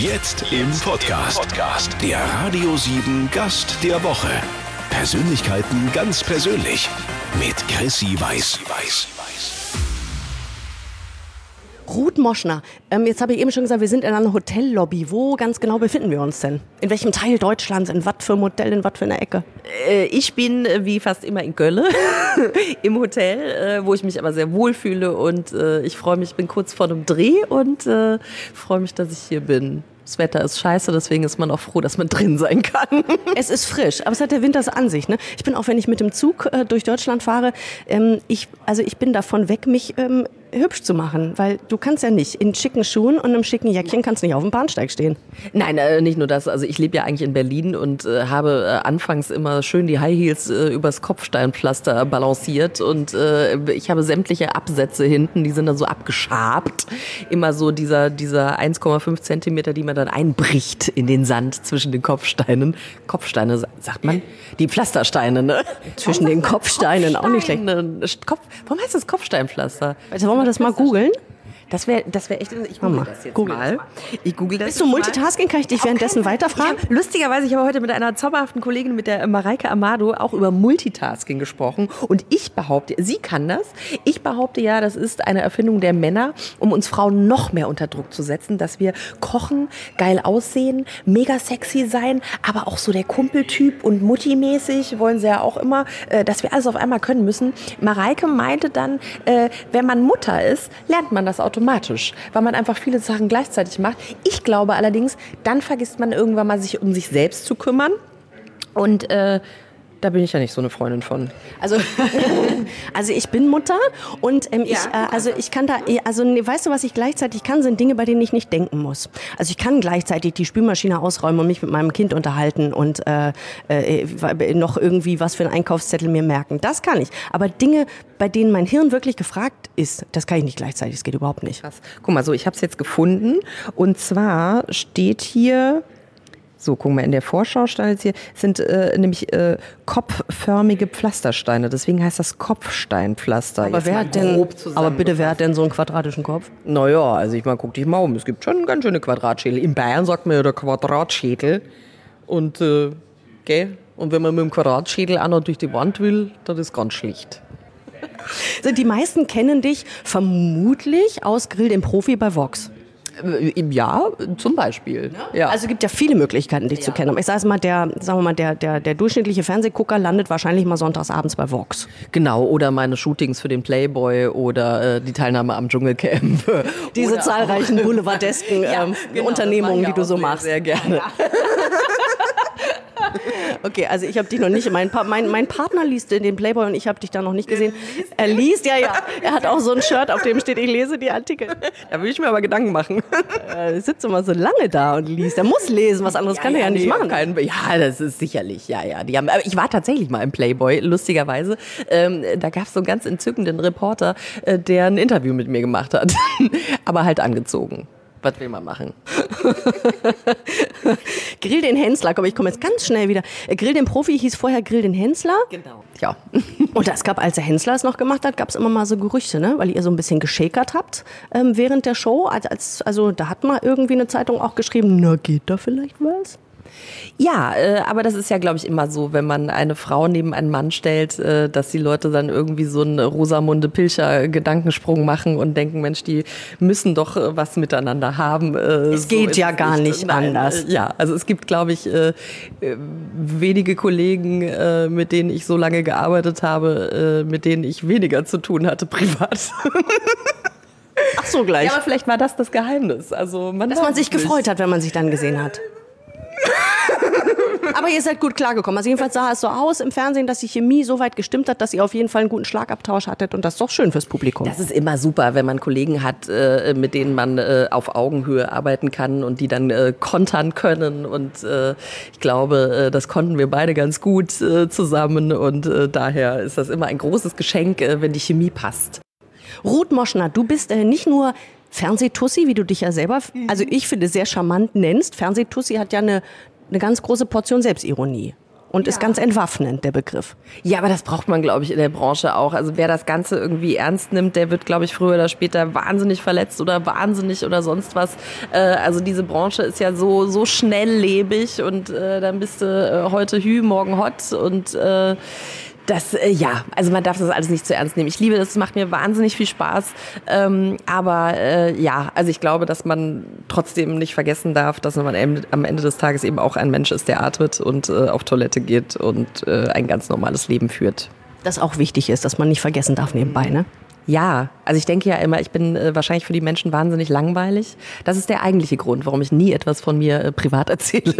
Jetzt im Podcast. Der Radio 7 Gast der Woche. Persönlichkeiten ganz persönlich. Mit Chrissy Weiß. Ruth Moschner, ähm, jetzt habe ich eben schon gesagt, wir sind in einer Hotellobby. Wo ganz genau befinden wir uns denn? In welchem Teil Deutschlands? In was für einem Hotel? In was für einer Ecke? Äh, ich bin äh, wie fast immer in Gölle im Hotel, äh, wo ich mich aber sehr wohl fühle und äh, ich freue mich, ich bin kurz vor einem Dreh und äh, freue mich, dass ich hier bin. Das Wetter ist scheiße, deswegen ist man auch froh, dass man drin sein kann. Es ist frisch, aber es hat der Winter an sich. Ne? Ich bin auch, wenn ich mit dem Zug äh, durch Deutschland fahre, ähm, ich, also ich bin davon weg, mich ähm, hübsch zu machen, weil du kannst ja nicht in schicken Schuhen und einem schicken Jäckchen kannst nicht auf dem Bahnsteig stehen. Nein, äh, nicht nur das. Also ich lebe ja eigentlich in Berlin und äh, habe äh, anfangs immer schön die High Heels äh, übers Kopfsteinpflaster balanciert und äh, ich habe sämtliche Absätze hinten, die sind dann so abgeschabt. Immer so dieser, dieser 1,5 Zentimeter, die man dann einbricht in den Sand zwischen den Kopfsteinen. Kopfsteine, sagt man? Die Pflastersteine, ne? Zwischen den Kopfsteinen, auch nicht schlecht. Kopf, warum heißt das Kopfsteinpflaster? Also wollen wir das mal googeln? Das wäre das wär echt. Ich google das jetzt google mal. Ich google das. Bist du mal. Multitasking? Kann ich dich währenddessen weiterfragen? Ich hab, lustigerweise, ich habe heute mit einer zauberhaften Kollegin, mit der Mareike Amado, auch über Multitasking gesprochen. Und ich behaupte, sie kann das. Ich behaupte ja, das ist eine Erfindung der Männer, um uns Frauen noch mehr unter Druck zu setzen, dass wir kochen, geil aussehen, mega sexy sein, aber auch so der Kumpeltyp und Mutti-mäßig wollen sie ja auch immer, äh, dass wir alles auf einmal können müssen. Mareike meinte dann, äh, wenn man Mutter ist, lernt man das automatisch, weil man einfach viele Sachen gleichzeitig macht. Ich glaube allerdings, dann vergisst man irgendwann mal sich um sich selbst zu kümmern. Und äh, da bin ich ja nicht so eine Freundin von. Also, also ich bin Mutter und ähm, ich, äh, also ich kann da, also nee, weißt du, was ich gleichzeitig kann, sind Dinge, bei denen ich nicht denken muss. Also ich kann gleichzeitig die Spülmaschine ausräumen und mich mit meinem Kind unterhalten und äh, äh, noch irgendwie was für einen Einkaufszettel mir merken. Das kann ich. Aber Dinge, bei denen mein Hirn wirklich gefragt ist, das kann ich nicht gleichzeitig. Das geht überhaupt nicht. Krass. Guck mal, so, ich habe es jetzt gefunden. Und zwar steht hier, so, guck mal, in der Vorschau stand jetzt hier, sind äh, nämlich äh, kopfförmige Pflastersteine. Deswegen heißt das Kopfsteinpflaster. Aber Jetzt wer mal hat denn, aber bitte, wer hat denn so einen quadratischen Kopf? Naja, also ich meine, guck dich mal um. Es gibt schon ganz schöne Quadratschädel. In Bayern sagt man ja der Quadratschädel. Und, äh, gell? Und wenn man mit dem Quadratschädel auch noch durch die Wand will, das ist ganz schlicht. Die meisten kennen dich vermutlich aus Grill den Profi bei Vox. Äh, Im Jahr zum Beispiel. Ja. Also es gibt ja viele Möglichkeiten, dich zu kennen. Aber ich sage mal, der, sagen wir mal, der, der, der durchschnittliche Fernsehgucker landet wahrscheinlich mal sonntags abends bei Vox. Genau, oder meine Shootings für den Playboy oder äh, die Teilnahme am Dschungelcamp. Diese Oder zahlreichen boulevardesken Ja, ähm, genau, Unternehmungen, die du so machst. Sehr, sehr gerne. Okay, also ich habe dich noch nicht. Mein, Pa- mein, mein Partner liest den Playboy und ich habe dich da noch nicht gesehen. Er liest, ja, ja. Er hat auch so ein Shirt, auf dem steht, ich lese die Artikel. Da will ich mir aber Gedanken machen. Er sitzt immer so lange da und liest. Er muss lesen, was anderes kann er ja nicht nee, machen. Kein, ja, das ist sicherlich, ja, ja. Die haben, ich war tatsächlich mal im Playboy, lustigerweise. Ähm, da gab es so einen ganz entzückenden Reporter, äh, der ein Interview mit mir gemacht hat. aber halt angezogen. Was will man machen? Grill den Hensler, komm, ich komme jetzt ganz schnell wieder. Äh, Grill den Profi hieß vorher Grill den Hensler. Genau. Ja. Und es gab, als der Hensler es noch gemacht hat, gab es immer mal so Gerüchte, ne? weil ihr so ein bisschen geschäkert habt ähm, während der Show. Als, als, also da hat mal irgendwie eine Zeitung auch geschrieben, na geht da vielleicht was? Ja, äh, aber das ist ja, glaube ich, immer so, wenn man eine Frau neben einen Mann stellt, äh, dass die Leute dann irgendwie so einen Rosamunde Pilcher Gedankensprung machen und denken, Mensch, die müssen doch äh, was miteinander haben. Äh, Es geht ist ja gar nicht anders. Äh, ja, also es gibt, glaube ich, äh, wenige Kollegen, mit denen ich so lange gearbeitet habe, mit denen ich weniger zu tun hatte privat. Ach so gleich. Ja, aber vielleicht war das das Geheimnis. Also man Dass man sich nicht. gefreut hat, wenn man sich dann gesehen hat. Aber ihr seid gut klargekommen. Also jedenfalls sah es so aus im Fernsehen, dass die Chemie so weit gestimmt hat, dass ihr auf jeden Fall einen guten Schlagabtausch hattet und das ist doch schön fürs Publikum. Das ist immer super, wenn man Kollegen hat, äh, mit denen man äh, auf Augenhöhe arbeiten kann und die dann äh, kontern können. Und ich glaube, das konnten wir beide ganz gut zusammen. Und daher ist das immer ein großes Geschenk, wenn die Chemie passt. Ruth Moschner, du bist nicht nur Fernsehtussi, wie du dich ja selber, Mhm. also ich finde, sehr charmant nennst. Fernsehtussi hat ja eine, eine ganz große Portion Selbstironie. und ja. ist ganz entwaffnend, der Begriff. Ja, aber das braucht man, glaube ich, in der Branche auch. Also wer das Ganze irgendwie ernst nimmt, der wird, glaube ich, früher oder später wahnsinnig verletzt oder wahnsinnig oder sonst was. Äh, also diese Branche ist ja so, so schnelllebig und äh, dann bist du äh, heute Hü, morgen Hot und äh, das, äh, ja, also man darf das alles nicht zu ernst nehmen. Ich liebe das, es macht mir wahnsinnig viel Spaß. Ähm, aber äh, ja, also ich glaube, dass man trotzdem nicht vergessen darf, dass man am Ende des Tages eben auch ein Mensch ist, der atmet und äh, auf Toilette geht und äh, ein ganz normales Leben führt. Das auch wichtig ist, dass man nicht vergessen darf nebenbei, ne? Ja, also ich denke ja immer, ich bin äh, wahrscheinlich für die Menschen wahnsinnig langweilig. Das ist der eigentliche Grund, warum ich nie etwas von mir äh, privat erzähle.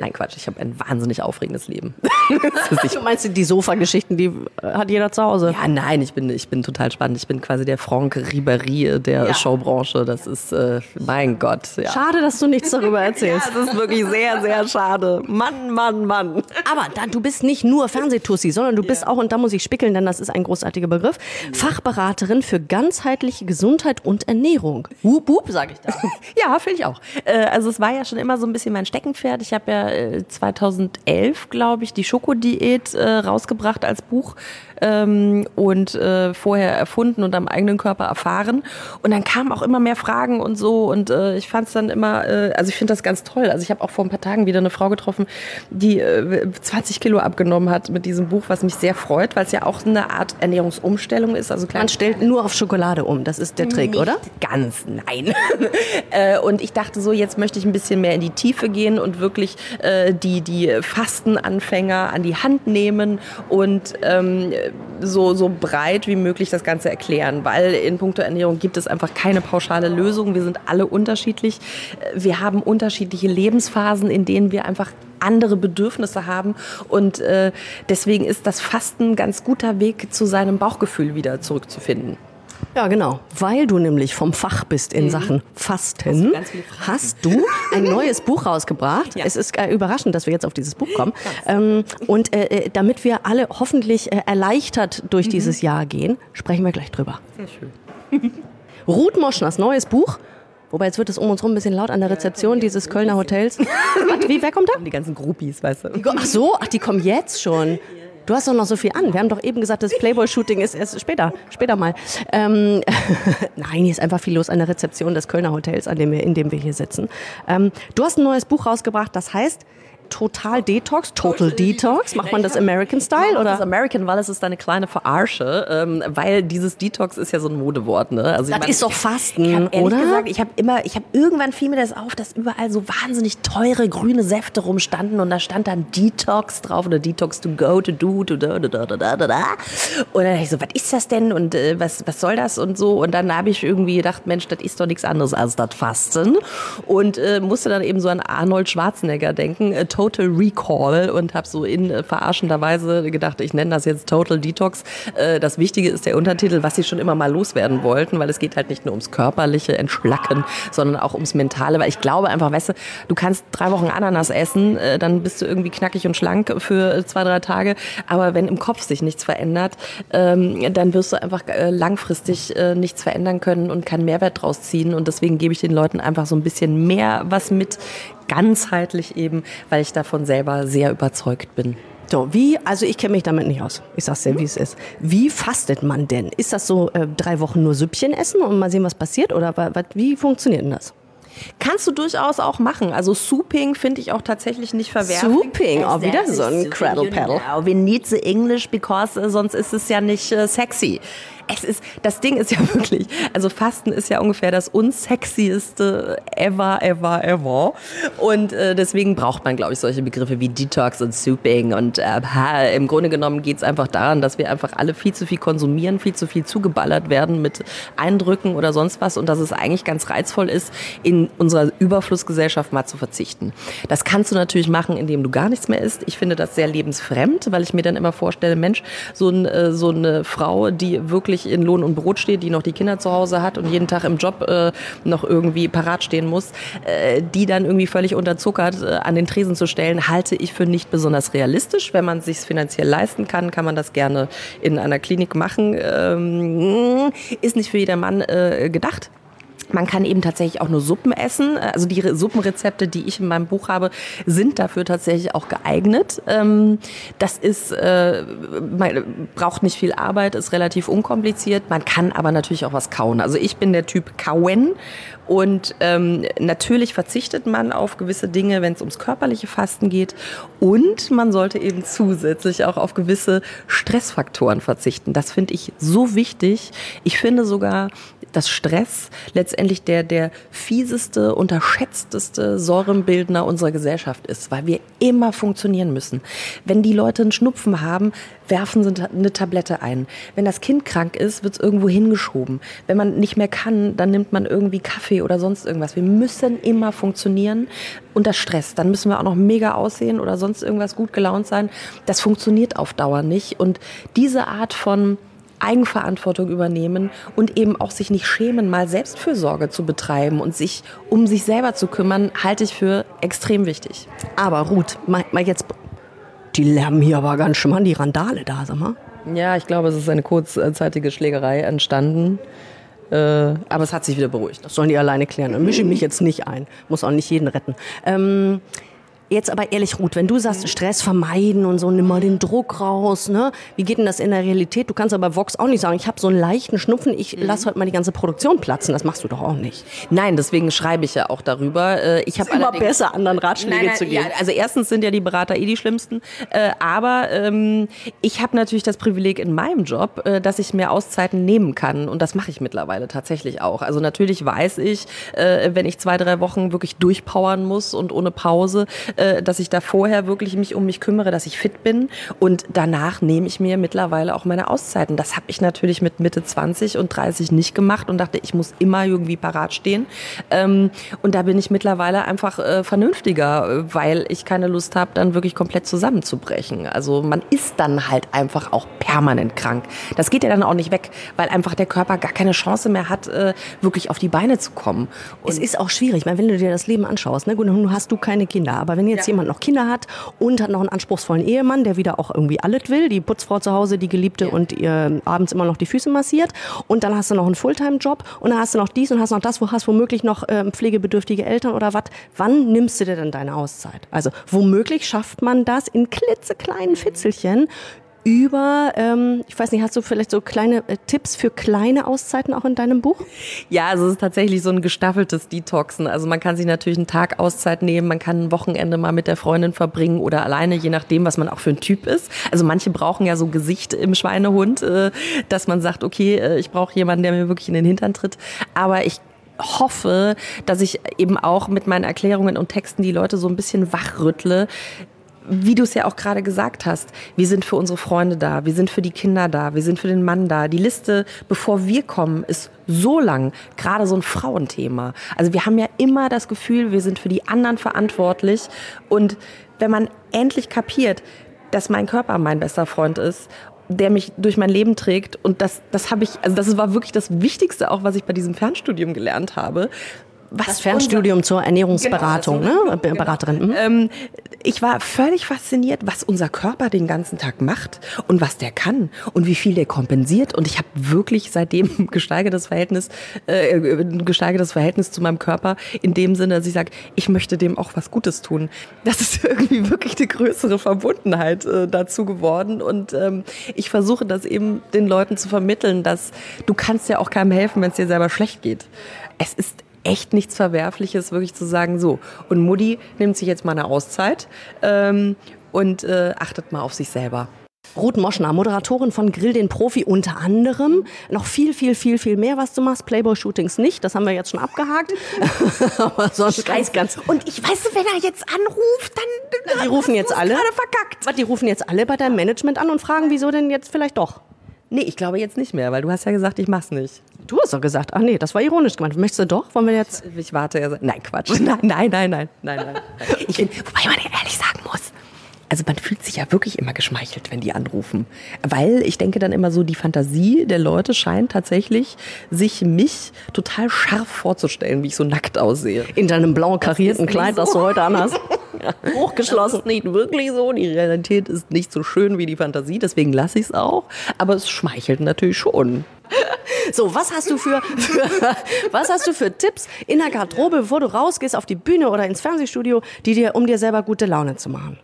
Nein, Quatsch, ich habe ein wahnsinnig aufregendes Leben. du meinst die Sofa-Geschichten, die äh, hat jeder zu Hause? Ja, nein, ich bin, ich bin total spannend. Ich bin quasi der Franck Ribéry der ja. Showbranche. Das ist, äh, mein Gott. Ja. Schade, dass du nichts darüber erzählst. ja, das ist wirklich sehr, sehr schade. Mann, Mann, Mann. Aber da, du bist nicht nur Fernsehtussi, sondern du bist auch, und da muss ich spickeln, denn das ist ein großartiger Begriff, Fachberaterin für ganzheitliche Gesundheit und Ernährung. Hup, hup, sage ich da. ja, finde ich auch. Äh, also es war ja schon immer so ein bisschen mein Steckenpferd. Ich habe ja 2011, glaube ich, die Schokodiät äh, rausgebracht als Buch ähm, und äh, vorher erfunden und am eigenen Körper erfahren. Und dann kamen auch immer mehr Fragen und so. Und äh, ich fand es dann immer, äh, also ich finde das ganz toll. Also ich habe auch vor ein paar Tagen wieder eine Frau getroffen, die äh, 20 Kilo abgenommen hat mit diesem Buch, was mich sehr freut, weil es ja auch eine Art Ernährungsumstellung ist. Also Man stellt nur auf Schokolade um, das ist der Trick, Nicht oder? Ganz, nein. äh, und ich dachte so, jetzt möchte ich ein bisschen mehr in die Tiefe gehen und wirklich äh, die, die Fastenanfänger an die Hand nehmen und ähm, so, so breit wie möglich das Ganze erklären, weil in puncto Ernährung gibt es einfach keine pauschale Lösung. Wir sind alle unterschiedlich. Wir haben unterschiedliche Lebensphasen, in denen wir einfach andere Bedürfnisse haben. Und äh, deswegen ist das Fasten ein ganz guter Weg, zu seinem Bauchgefühl wieder zurückzufinden. Ja, genau. Weil du nämlich vom Fach bist in mhm. Sachen Fasten, hast du ein neues Buch rausgebracht. Ja. Es ist äh, überraschend, dass wir jetzt auf dieses Buch kommen. Ähm, und äh, äh, damit wir alle hoffentlich äh, erleichtert durch mhm. dieses Jahr gehen, sprechen wir gleich drüber. Sehr schön. Ruth Moschners neues Buch. Wobei jetzt wird es um uns rum ein bisschen laut an der Rezeption dieses Kölner Hotels. Wie, wer kommt da? Die ganzen Groupies, weißt du. Ach so, ach, die kommen jetzt schon. Du hast doch noch so viel an. Wir haben doch eben gesagt, das Playboy-Shooting ist erst später, später mal. Ähm, Nein, hier ist einfach viel los an der Rezeption des Kölner Hotels, an dem wir, in dem wir hier sitzen. Ähm, du hast ein neues Buch rausgebracht, das heißt Total Detox, Total Detox. Macht man das American Style oder? Das American, weil es ist eine kleine Verarsche, ähm, weil dieses Detox ist ja so ein Modewort. Ne? Also das ich mein, ist doch Fasten, ich oder? Gesagt, ich habe immer, ich habe irgendwann fiel mir das auf, dass überall so wahnsinnig teure grüne Säfte rumstanden und da stand dann Detox drauf oder Detox to go, to do, to da, da, da, da, da, da. Und dann dachte ich so, was ist das denn und äh, was, was soll das und so. Und dann habe ich irgendwie gedacht, Mensch, das ist doch nichts anderes als das Fasten und äh, musste dann eben so an Arnold Schwarzenegger denken. Äh, Total Recall und habe so in äh, verarschender Weise gedacht, ich nenne das jetzt Total Detox. Äh, das Wichtige ist der Untertitel, was sie schon immer mal loswerden wollten, weil es geht halt nicht nur ums körperliche Entschlacken, sondern auch ums mentale, weil ich glaube einfach, weißt du, du kannst drei Wochen Ananas essen, äh, dann bist du irgendwie knackig und schlank für zwei, drei Tage, aber wenn im Kopf sich nichts verändert, ähm, dann wirst du einfach langfristig nichts verändern können und keinen Mehrwert draus ziehen. Und deswegen gebe ich den Leuten einfach so ein bisschen mehr was mit ganzheitlich eben, weil ich davon selber sehr überzeugt bin. So, wie, also ich kenne mich damit nicht aus. Ich sag's dir, wie es ist. Wie fastet man denn? Ist das so äh, drei Wochen nur Süppchen essen und mal sehen, was passiert? Oder wie funktioniert denn das? Kannst du durchaus auch machen. Also Souping finde ich auch tatsächlich nicht verwerflich. Souping, auch oh, wieder so ein Cradle Paddle. We need the English because uh, sonst ist es ja nicht uh, sexy es ist, das Ding ist ja wirklich, also Fasten ist ja ungefähr das unsexieste ever, ever, ever. Und äh, deswegen braucht man, glaube ich, solche Begriffe wie Detox und Souping. Und äh, im Grunde genommen geht es einfach daran, dass wir einfach alle viel zu viel konsumieren, viel zu viel zugeballert werden mit Eindrücken oder sonst was. Und dass es eigentlich ganz reizvoll ist, in unserer Überflussgesellschaft mal zu verzichten. Das kannst du natürlich machen, indem du gar nichts mehr isst. Ich finde das sehr lebensfremd, weil ich mir dann immer vorstelle, Mensch, so, ein, äh, so eine Frau, die wirklich wirklich in Lohn und Brot steht, die noch die Kinder zu Hause hat und jeden Tag im Job äh, noch irgendwie parat stehen muss, äh, die dann irgendwie völlig unterzuckert äh, an den Tresen zu stellen, halte ich für nicht besonders realistisch. Wenn man sich finanziell leisten kann, kann man das gerne in einer Klinik machen. Ähm, ist nicht für jedermann äh, gedacht. Man kann eben tatsächlich auch nur Suppen essen. Also die Suppenrezepte, die ich in meinem Buch habe, sind dafür tatsächlich auch geeignet. Ähm, das ist, äh, man braucht nicht viel Arbeit, ist relativ unkompliziert. Man kann aber natürlich auch was kauen. Also ich bin der Typ Kauen und ähm, natürlich verzichtet man auf gewisse Dinge, wenn es ums körperliche Fasten geht. Und man sollte eben zusätzlich auch auf gewisse Stressfaktoren verzichten. Das finde ich so wichtig. Ich finde sogar, dass Stress letztendlich der, der fieseste, unterschätzteste Säurenbildner unserer Gesellschaft ist, weil wir immer funktionieren müssen. Wenn die Leute einen Schnupfen haben, werfen sie eine Tablette ein. Wenn das Kind krank ist, wird es irgendwo hingeschoben. Wenn man nicht mehr kann, dann nimmt man irgendwie Kaffee oder sonst irgendwas. Wir müssen immer funktionieren unter Stress. Dann müssen wir auch noch mega aussehen oder sonst irgendwas gut gelaunt sein. Das funktioniert auf Dauer nicht. Und diese Art von Eigenverantwortung übernehmen und eben auch sich nicht schämen, mal Selbstfürsorge zu betreiben und sich um sich selber zu kümmern, halte ich für extrem wichtig. Aber Ruth, mal, mal jetzt, die lärmen hier aber ganz schön an die Randale da, sag mal. Ja, ich glaube, es ist eine kurzzeitige Schlägerei entstanden. Äh, aber es hat sich wieder beruhigt. Das sollen die alleine klären. Dann mische ich mich jetzt nicht ein. Muss auch nicht jeden retten. Ähm, Jetzt aber ehrlich, Ruth, wenn du sagst, Stress vermeiden und so, nimm mal den Druck raus, ne? Wie geht denn das in der Realität? Du kannst aber Vox auch nicht sagen, ich habe so einen leichten Schnupfen, ich mhm. lass heute mal die ganze Produktion platzen. Das machst du doch auch nicht. Nein, deswegen schreibe ich ja auch darüber. Äh, ich habe immer besser, anderen Ratschläge nein, nein, zu geben. Ja, also erstens sind ja die Berater eh die schlimmsten, äh, aber ähm, ich habe natürlich das Privileg in meinem Job, äh, dass ich mir Auszeiten nehmen kann und das mache ich mittlerweile tatsächlich auch. Also natürlich weiß ich, wenn ich zwei, drei Wochen wirklich durchpowern muss und ohne Pause, äh, dass ich da vorher wirklich mich um mich kümmere, dass ich fit bin. Und danach nehme ich mir mittlerweile auch meine Auszeiten. Das habe ich natürlich mit Mitte 20 und 30 nicht gemacht und dachte, ich muss immer irgendwie parat stehen. Ähm, und da bin ich mittlerweile einfach äh, vernünftiger, weil ich keine Lust habe, dann wirklich komplett zusammenzubrechen. Also man ist dann halt einfach auch permanent krank. Das geht ja dann auch nicht weg, weil einfach der Körper gar keine Chance mehr hat, äh, wirklich auf die Beine zu kommen. Und es ist auch schwierig, ich meine, wenn du dir das Leben anschaust, ne, gut, nun hast du keine Kinder, aber wenn jetzt ja. jemand noch Kinder hat und hat noch einen anspruchsvollen Ehemann, der wieder auch irgendwie alles will, die Putzfrau zu Hause, die Geliebte ja. und ihr abends immer noch die Füße massiert und dann hast du noch einen Fulltime-Job und dann hast du noch dies und hast noch das, wo hast womöglich noch äh, pflegebedürftige Eltern oder was. Wann nimmst du dir denn deine Auszeit? Also womöglich schafft man das in klitzekleinen Fitzelchen über, ähm, ich weiß nicht, hast du vielleicht so kleine äh, Tipps für kleine Auszeiten auch in deinem Buch? Ja, also es ist tatsächlich so ein gestaffeltes Detoxen. Also man kann sich natürlich einen Tag Auszeit nehmen, man kann ein Wochenende mal mit der Freundin verbringen oder alleine, je nachdem, was man auch für ein Typ ist. Also manche brauchen ja so Gesicht im Schweinehund, äh, dass man sagt, okay, äh, ich brauche jemanden, der mir wirklich in den Hintern tritt. Aber ich hoffe, dass ich eben auch mit meinen Erklärungen und Texten die Leute so ein bisschen wachrüttle, wie du es ja auch gerade gesagt hast, wir sind für unsere Freunde da, wir sind für die Kinder da, wir sind für den Mann da. Die Liste, bevor wir kommen, ist so lang, gerade so ein Frauenthema. Also wir haben ja immer das Gefühl, wir sind für die anderen verantwortlich. Und wenn man endlich kapiert, dass mein Körper mein bester Freund ist der mich durch mein Leben trägt. Und das, das habe ich, also das war wirklich das Wichtigste auch, was ich bei diesem Fernstudium gelernt habe was das Fernstudium zur Ernährungsberatung, genau, also, ne? Genau. Beraterin. Mhm. Ähm, ich war völlig fasziniert, was unser Körper den ganzen Tag macht und was der kann und wie viel der kompensiert. Und ich habe wirklich seitdem gesteigertes Verhältnis, äh, gesteigertes Verhältnis zu meinem Körper in dem Sinne, dass ich sage, ich möchte dem auch was Gutes tun. Das ist irgendwie wirklich eine größere Verbundenheit äh, dazu geworden. Und ähm, ich versuche das eben den Leuten zu vermitteln, dass du kannst ja auch keinem helfen, wenn es dir selber schlecht geht. Es ist echt nichts Verwerfliches, wirklich zu sagen, so, und Mutti nimmt sich jetzt mal eine Auszeit ähm, und äh, achtet mal auf sich selber. Ruth Moschner, Moderatorin von Grill den Profi unter anderem. Noch viel, viel, viel, viel mehr, was du machst. Playboy-Shootings nicht, das haben wir jetzt schon abgehakt. Aber sonst ganz, ganz. Und ich weiß, wenn er jetzt anruft, dann. Die rufen jetzt alle. Verkackt. Die rufen jetzt alle bei deinem Management an und fragen, wieso denn jetzt vielleicht doch? Nee, ich glaube jetzt nicht mehr, weil du hast ja gesagt, ich mach's nicht. Du hast doch gesagt, ach nee, das war ironisch gemeint. Möchtest du doch? Wollen wir jetzt. Ich, ich warte ja. Nein, Quatsch. Nein, nein, nein, nein, nein, nein. Ich bin, wobei man ja ehrlich sagen muss, also man fühlt sich ja wirklich immer geschmeichelt, wenn die anrufen. Weil ich denke dann immer so, die Fantasie der Leute scheint tatsächlich, sich mich total scharf vorzustellen, wie ich so nackt aussehe. In deinem blauen karierten Kleid, so. das du heute anhast. Hochgeschlossen. Nicht wirklich so. Die Realität ist nicht so schön wie die Fantasie, deswegen lasse ich es auch. Aber es schmeichelt natürlich schon. So, was hast du für, für, was hast du für Tipps in der Garderobe, bevor du rausgehst auf die Bühne oder ins Fernsehstudio, die dir, um dir selber gute Laune zu machen?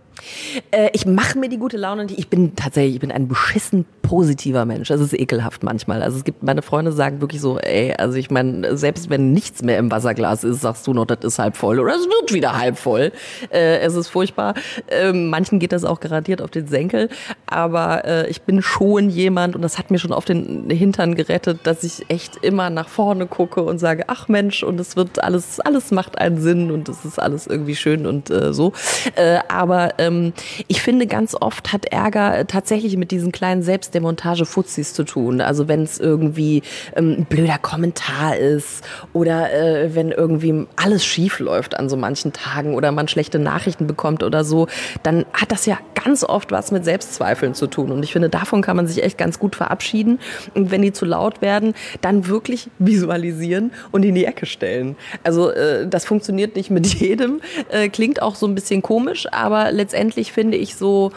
Äh, ich mache mir die gute Laune. Ich bin tatsächlich, ich bin ein beschissen positiver Mensch. Das ist ekelhaft manchmal. Also es gibt, meine Freunde sagen wirklich so, ey, also ich meine, selbst wenn nichts mehr im Wasserglas ist, sagst du noch, das ist halb voll oder es wird wieder halb voll. Äh, es ist furchtbar. Äh, manchen geht das auch garantiert auf den Senkel. Aber äh, ich bin schon jemand, und das hat mir schon auf den Hintern gerettet, dass ich echt immer nach vorne gucke und sage, ach Mensch, und es wird alles, alles macht einen Sinn und es ist alles irgendwie schön und äh, so. Äh, aber ähm, ich finde, ganz oft hat Ärger tatsächlich mit diesen kleinen Selbstdemontage-Fuzis zu tun. Also wenn es irgendwie ähm, ein blöder Kommentar ist oder äh, wenn irgendwie alles schief läuft an so manchen Tagen oder man schlechte Nachrichten bekommt oder so, dann hat das ja ganz oft was mit Selbstzweifeln zu tun. Und ich finde, davon kann man sich echt ganz gut verabschieden. Und wenn die zu laut werden, dann wirklich visualisieren und in die Ecke stellen. Also äh, das funktioniert nicht mit jedem, äh, klingt auch so ein bisschen komisch, aber letztendlich finde ich so,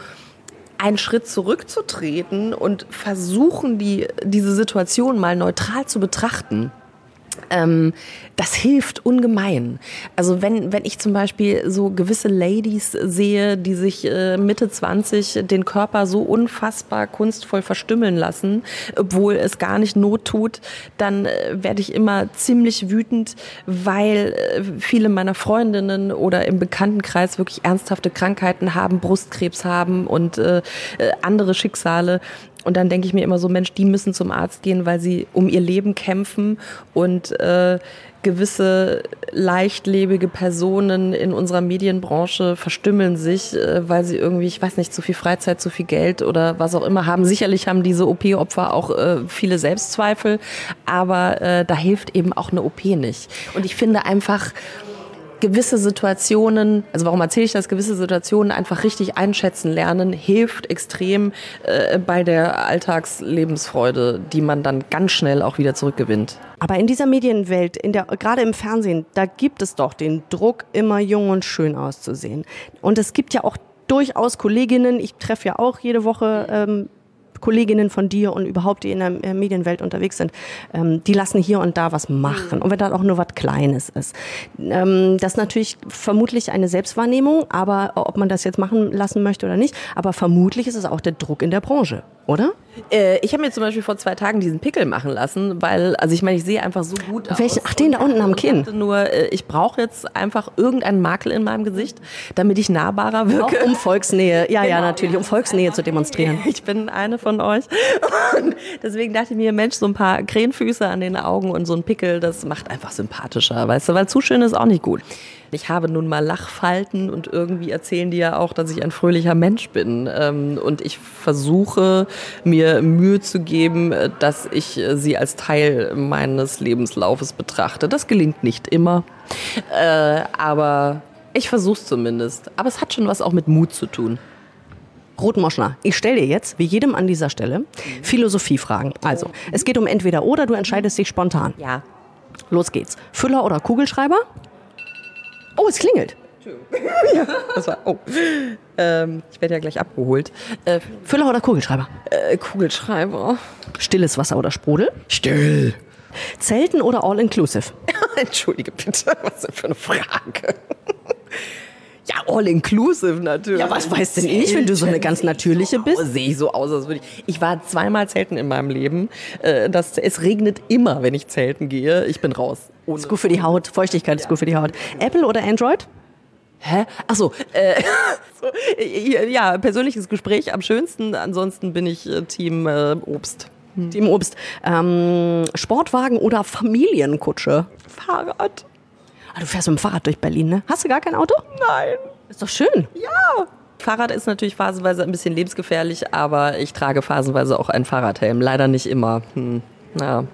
einen Schritt zurückzutreten und versuchen, die, diese Situation mal neutral zu betrachten ähm, das hilft ungemein. Also wenn, wenn ich zum Beispiel so gewisse Ladies sehe, die sich äh, Mitte 20 den Körper so unfassbar kunstvoll verstümmeln lassen, obwohl es gar nicht Not tut, dann äh, werde ich immer ziemlich wütend, weil äh, viele meiner Freundinnen oder im Bekanntenkreis wirklich ernsthafte Krankheiten haben, Brustkrebs haben und äh, äh andere Schicksale. Und dann denke ich mir immer so, Mensch, die müssen zum Arzt gehen, weil sie um ihr Leben kämpfen und äh, gewisse leichtlebige Personen in unserer Medienbranche verstümmeln sich, äh, weil sie irgendwie, ich weiß nicht, zu viel Freizeit, zu viel Geld oder was auch immer haben. Sicherlich haben diese OP-Opfer auch äh, viele Selbstzweifel, aber äh, da hilft eben auch eine OP nicht. Und ich finde einfach, gewisse Situationen, also warum erzähle ich das, gewisse Situationen einfach richtig einschätzen lernen, hilft extrem äh, bei der Alltagslebensfreude, die man dann ganz schnell auch wieder zurückgewinnt. Aber in dieser Medienwelt, in der, gerade im Fernsehen, da gibt es doch den Druck, immer jung und schön auszusehen. Und es gibt ja auch durchaus Kolleginnen, ich treffe ja auch jede Woche ähm, Kolleginnen von dir und überhaupt, die in der äh, Medienwelt unterwegs sind, ähm, die lassen hier und da was machen. Und wenn dann auch nur was Kleines ist. Ähm, das ist natürlich vermutlich eine Selbstwahrnehmung, aber ob man das jetzt machen lassen möchte oder nicht, aber vermutlich ist es auch der Druck in der Branche oder? Äh, ich habe mir zum Beispiel vor zwei Tagen diesen Pickel machen lassen, weil, also ich meine, ich sehe einfach so gut aus. Welchen? Ach, den da unten am Kinn. Nur, äh, ich brauche jetzt einfach irgendeinen Makel in meinem Gesicht, damit ich nahbarer wirke. Auch um Volksnähe, ja, genau. ja, natürlich, um Volksnähe zu demonstrieren. Ich bin eine von euch. Und deswegen dachte ich mir, Mensch, so ein paar Krähenfüße an den Augen und so ein Pickel, das macht einfach sympathischer, weißt du, weil zu schön ist auch nicht gut. Ich habe nun mal Lachfalten und irgendwie erzählen die ja auch, dass ich ein fröhlicher Mensch bin. Ähm, und ich versuche mir Mühe zu geben, dass ich sie als Teil meines Lebenslaufes betrachte. Das gelingt nicht immer, äh, aber ich versuche es zumindest. Aber es hat schon was auch mit Mut zu tun. Rotmoschner, ich stelle dir jetzt, wie jedem an dieser Stelle, Philosophiefragen. Also, es geht um entweder oder, du entscheidest dich spontan. Ja. Los geht's. Füller oder Kugelschreiber? Oh, es klingelt. ja, das war, oh. Ähm, ich werde ja gleich abgeholt. Äh, Füller oder Kugelschreiber? Äh, Kugelschreiber. Stilles Wasser oder Sprudel? Still. Zelten oder All-Inclusive? Entschuldige bitte, was ist das für eine Frage? Ja, all inclusive natürlich. Ja, was weißt denn ich, wenn du so eine ganz natürliche bist? So Sehe ich so aus, als würde ich. Ich war zweimal zelten in meinem Leben. Äh, das, es regnet immer, wenn ich zelten gehe. Ich bin raus. Ohne ist gut für die Haut. Feuchtigkeit ist gut für die Haut. Apple oder Android? Hä? Achso, äh, ja, persönliches Gespräch am schönsten. Ansonsten bin ich äh, Team äh, Obst. Hm. Team Obst. Ähm, Sportwagen oder Familienkutsche? Fahrrad. Ah, du fährst mit dem Fahrrad durch Berlin, ne? Hast du gar kein Auto? Nein. Ist doch schön. Ja. Fahrrad ist natürlich phasenweise ein bisschen lebensgefährlich, aber ich trage phasenweise auch einen Fahrradhelm. Leider nicht immer. Hm. Ja.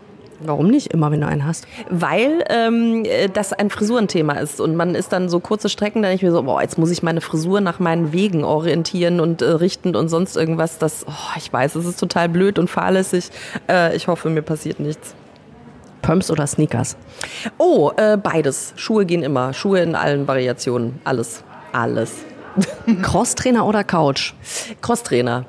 Warum nicht immer, wenn du einen hast? Weil ähm, das ein Frisurenthema ist und man ist dann so kurze Strecken, dann ich mir so, boah, jetzt muss ich meine Frisur nach meinen Wegen orientieren und äh, richten und sonst irgendwas. Das, oh, ich weiß, es ist total blöd und fahrlässig. Äh, ich hoffe, mir passiert nichts. Pumps oder Sneakers? Oh, äh, beides. Schuhe gehen immer. Schuhe in allen Variationen. Alles. Alles. Crosstrainer oder Couch? Crosstrainer.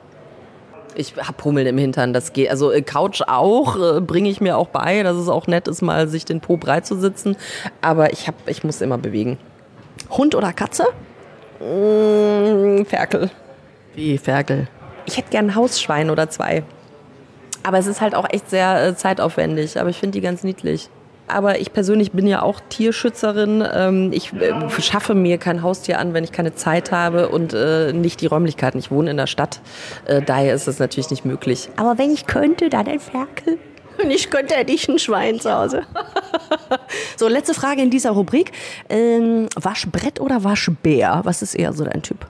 Ich hab Hummeln im Hintern, das geht. Also äh, Couch auch, äh, bringe ich mir auch bei, dass es auch nett ist, mal sich den Po breit zu sitzen. Aber ich, hab, ich muss immer bewegen. Hund oder Katze? Mmh, Ferkel. Wie Ferkel? Ich hätte gern ein Hausschwein oder zwei. Aber es ist halt auch echt sehr äh, zeitaufwendig. Aber ich finde die ganz niedlich. Aber ich persönlich bin ja auch Tierschützerin. Ähm, ich äh, schaffe mir kein Haustier an, wenn ich keine Zeit habe und äh, nicht die Räumlichkeiten. Ich wohne in der Stadt. Äh, daher ist es natürlich nicht möglich. Aber wenn ich könnte, dann ein Ferkel. Und ich könnte, hätte ich ein Schwein zu Hause. so, letzte Frage in dieser Rubrik. Ähm, Waschbrett oder Waschbär? Was ist eher so dein Typ?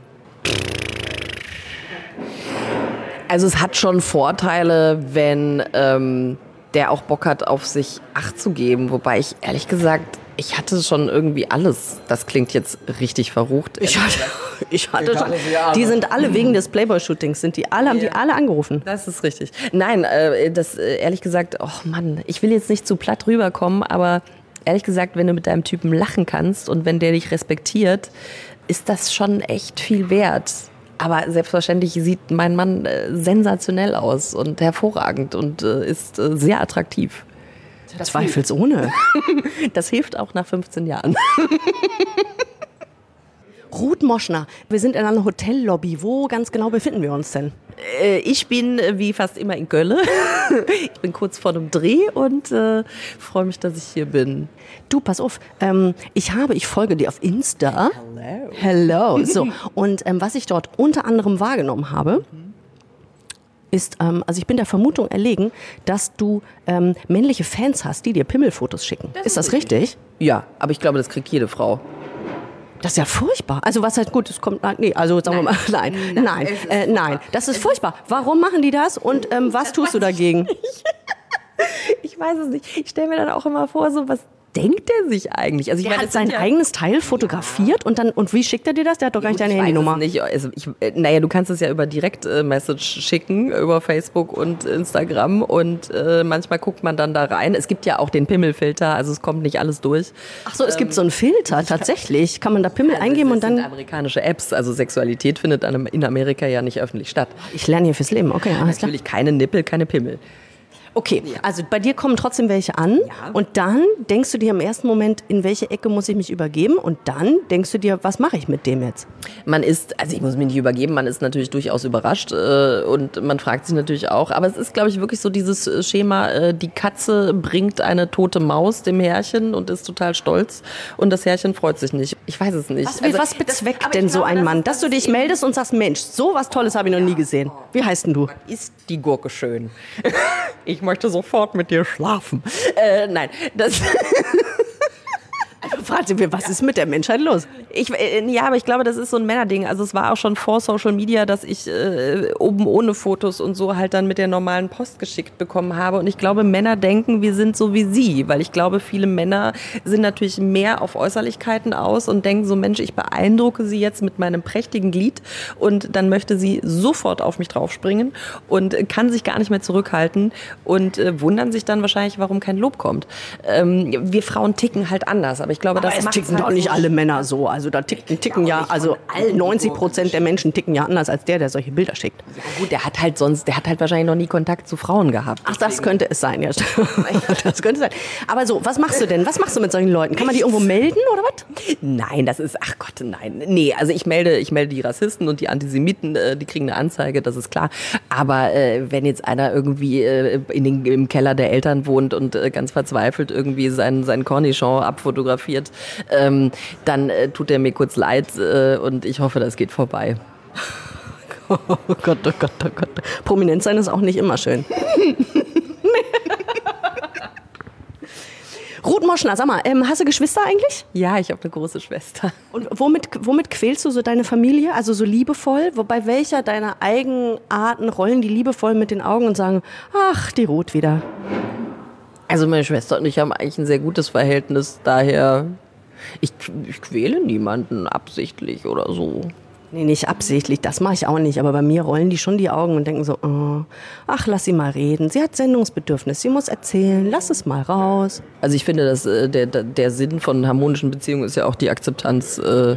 Also es hat schon Vorteile, wenn ähm, der auch Bock hat, auf sich Acht zu geben. Wobei ich ehrlich gesagt, ich hatte schon irgendwie alles. Das klingt jetzt richtig verrucht. Ich hatte, ich hatte schon. Die sind alle wegen des Playboy-Shootings, sind die alle, haben die alle angerufen. Das ist richtig. Nein, äh, das äh, ehrlich gesagt, oh Mann, ich will jetzt nicht zu platt rüberkommen, aber ehrlich gesagt, wenn du mit deinem Typen lachen kannst und wenn der dich respektiert, ist das schon echt viel wert. Aber selbstverständlich sieht mein Mann äh, sensationell aus und hervorragend und äh, ist äh, sehr attraktiv. Zweifelsohne. Das hilft auch nach 15 Jahren. Ruth Moschner, wir sind in einer Hotellobby. Wo ganz genau befinden wir uns denn? Äh, ich bin äh, wie fast immer in Köln. ich bin kurz vor dem Dreh und äh, freue mich, dass ich hier bin. Du, pass auf, ähm, ich habe, ich folge dir auf Insta. Hello. Hello. So, und ähm, was ich dort unter anderem wahrgenommen habe, ist, ähm, also ich bin der Vermutung erlegen, dass du ähm, männliche Fans hast, die dir Pimmelfotos schicken. ist das richtig? Ja, aber ich glaube, das kriegt jede Frau. Das ist ja furchtbar. Also was heißt gut, es kommt, nee, also sagen wir mal, nein, nein, äh, nein, das ist furchtbar. Warum machen die das und ähm, was tust du dagegen? Ich weiß es nicht. Ich stelle mir dann auch immer vor, so was denkt der sich eigentlich? Also ich Der meine, hat sein ja- eigenes Teil fotografiert und dann, und wie schickt er dir das? Der hat doch gar nicht deine ich weiß Handynummer. es Nicht. Also ich, äh, naja, du kannst es ja über Direct-Message schicken, über Facebook und Instagram und äh, manchmal guckt man dann da rein. Es gibt ja auch den Pimmelfilter, also es kommt nicht alles durch. Ach so, es gibt so einen Filter, tatsächlich. Kann man da Pimmel eingeben und das sind dann, amerikanische Apps, also Sexualität findet in Amerika ja nicht öffentlich statt. ich lerne hier fürs Leben, okay, alles klar. Natürlich keine Nippel, keine Pimmel. Okay, also bei dir kommen trotzdem welche an und dann denkst du dir im ersten Moment, in welche Ecke muss ich mich übergeben und dann denkst du dir, was mache ich mit dem jetzt? Man ist, also ich muss mich nicht übergeben, man ist natürlich durchaus überrascht äh, und man fragt sich natürlich auch, aber es ist, glaube ich, wirklich so dieses äh, Schema, äh, die Katze bringt eine tote Maus dem Herrchen und ist total stolz und das Herrchen freut sich nicht. Ich weiß es nicht. Was, Also, was das- bezweckt aber denn so glaube, ein das Mann, dass du dich meldest und sagst, Mensch, so was Tolles habe ich noch nie gesehen. Wie heißt denn du? ist die Gurke schön. Ich möchte sofort mit dir schlafen. Äh, nein, das. Fragte mir, was ist mit der Menschheit los? Ich, äh, ja, aber ich glaube, das ist so ein Männerding. Also es war auch schon vor Social Media, dass ich äh, oben ohne Fotos und so halt dann mit der normalen Post geschickt bekommen habe. Und ich glaube, Männer denken, wir sind so wie sie. Weil ich glaube, viele Männer sind natürlich mehr auf Äußerlichkeiten aus und denken so, Mensch, ich beeindrucke sie jetzt mit meinem prächtigen Glied. Und dann möchte sie sofort auf mich draufspringen und kann sich gar nicht mehr zurückhalten und äh, wundern sich dann wahrscheinlich, warum kein Lob kommt. Ähm, wir Frauen ticken halt anders. Aber ich glaube, Aber das es ticken halt doch nicht so alle Männer so. Also da ticken, ticken ja, also 90 Prozent der Menschen ticken ja anders als der, der solche Bilder schickt. Ja, gut, der hat halt sonst, der hat halt wahrscheinlich noch nie Kontakt zu Frauen gehabt. Ach, das könnte es sein, ja. Das könnte sein. Aber so, was machst du denn? Was machst du mit solchen Leuten? Kann man die irgendwo melden oder was? Nein, das ist, ach Gott, nein. Nee, also ich melde, ich melde die Rassisten und die Antisemiten, äh, die kriegen eine Anzeige, das ist klar. Aber äh, wenn jetzt einer irgendwie äh, in den, im Keller der Eltern wohnt und äh, ganz verzweifelt irgendwie sein, sein Cornichon abfotografiert, ähm, dann äh, tut er mir kurz leid äh, und ich hoffe, das geht vorbei. Oh Gott, oh Gott, oh Gott. Prominent sein ist auch nicht immer schön. Ruth Moschner, sag mal, ähm, hast du Geschwister eigentlich? Ja, ich habe eine große Schwester. Und womit, womit quälst du so deine Familie? Also so liebevoll? Wobei welcher deiner Eigenarten rollen die liebevoll mit den Augen und sagen, ach, die Ruth wieder. Also meine Schwester und ich haben eigentlich ein sehr gutes Verhältnis, daher ich, ich quäle niemanden absichtlich oder so. Nee, nicht absichtlich, das mache ich auch nicht. Aber bei mir rollen die schon die Augen und denken so, oh, ach, lass sie mal reden. Sie hat Sendungsbedürfnis, sie muss erzählen, lass es mal raus. Also ich finde, dass äh, der, der- Sinn von harmonischen Beziehungen ist ja auch die Akzeptanz äh,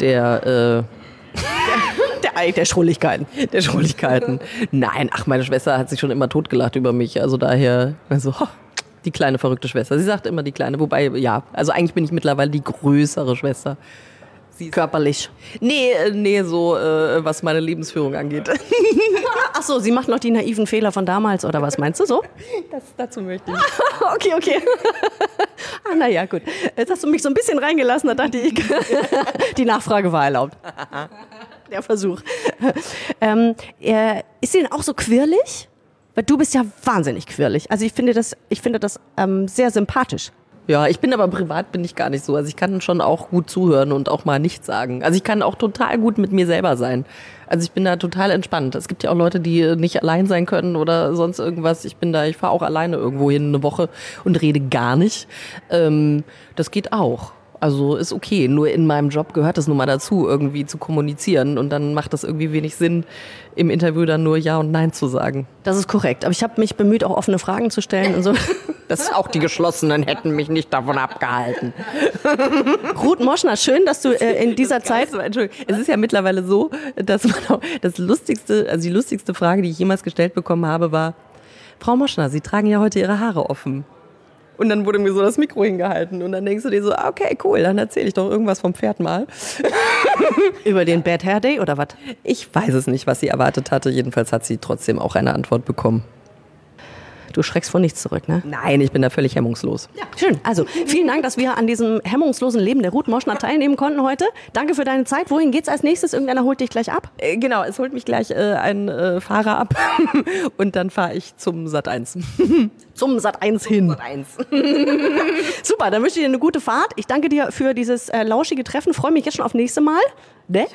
der, äh, Der der, Schrulligkeiten. Der Schrulligkeiten. Nein, ach, meine Schwester hat sich schon immer totgelacht über mich. Also daher, also, die kleine verrückte Schwester. Sie sagt immer die kleine, wobei, ja, also eigentlich bin ich mittlerweile die größere Schwester. Sie Körperlich. Nee, äh, nee, so äh, was meine Lebensführung angeht. Ach so, sie macht noch die naiven Fehler von damals oder was meinst du so? Das, dazu möchte ich. okay, okay. ah, naja, gut. Jetzt hast du mich so ein bisschen reingelassen, da dachte ich, die Nachfrage war erlaubt. Der Versuch. Ähm, äh, ist sie denn auch so quirlig? Weil du bist ja wahnsinnig quirlig. Also ich finde das, ich finde das ähm, sehr sympathisch. Ja, ich bin aber privat bin ich gar nicht so. Also ich kann schon auch gut zuhören und auch mal nichts sagen. Also ich kann auch total gut mit mir selber sein. Also ich bin da total entspannt. Es gibt ja auch Leute, die nicht allein sein können oder sonst irgendwas. Ich bin da, ich fahre auch alleine irgendwo hin eine Woche und rede gar nicht. Ähm, das geht auch. Also ist okay. Nur in meinem Job gehört es nun mal dazu, irgendwie zu kommunizieren. Und dann macht das irgendwie wenig Sinn, im Interview dann nur Ja und Nein zu sagen. Das ist korrekt. Aber ich habe mich bemüht, auch offene Fragen zu stellen und so. Das ist auch die Geschlossenen hätten mich nicht davon abgehalten. Ruth Moschner, schön, dass du äh, in dieser Zeit. So, Entschuldigung. Es ist ja mittlerweile so, dass man auch das lustigste, also die lustigste Frage, die ich jemals gestellt bekommen habe, war: Frau Moschner, Sie tragen ja heute Ihre Haare offen. Und dann wurde mir so das Mikro hingehalten. Und dann denkst du dir so, okay, cool, dann erzähle ich doch irgendwas vom Pferd mal. Über den Bad Hair Day oder was? Ich weiß es nicht, was sie erwartet hatte. Jedenfalls hat sie trotzdem auch eine Antwort bekommen. Du schreckst vor nichts zurück, ne? Nein, ich bin da völlig hemmungslos. Ja, schön. Also vielen Dank, dass wir an diesem hemmungslosen Leben der Ruth Moschner teilnehmen konnten heute. Danke für deine Zeit. Wohin geht's als nächstes? Irgendeiner holt dich gleich ab? Äh, genau, es holt mich gleich äh, ein äh, Fahrer ab und dann fahre ich zum Sat 1. zum Sat 1 hin. Sat 1. Super, dann wünsche ich dir eine gute Fahrt. Ich danke dir für dieses äh, lauschige Treffen. Freue mich jetzt schon auf nächste Mal. Ne?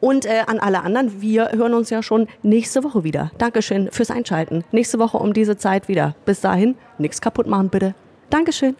Und äh, an alle anderen, wir hören uns ja schon nächste Woche wieder. Dankeschön fürs Einschalten. Nächste Woche um diese Zeit wieder. Bis dahin, nichts kaputt machen bitte. Dankeschön.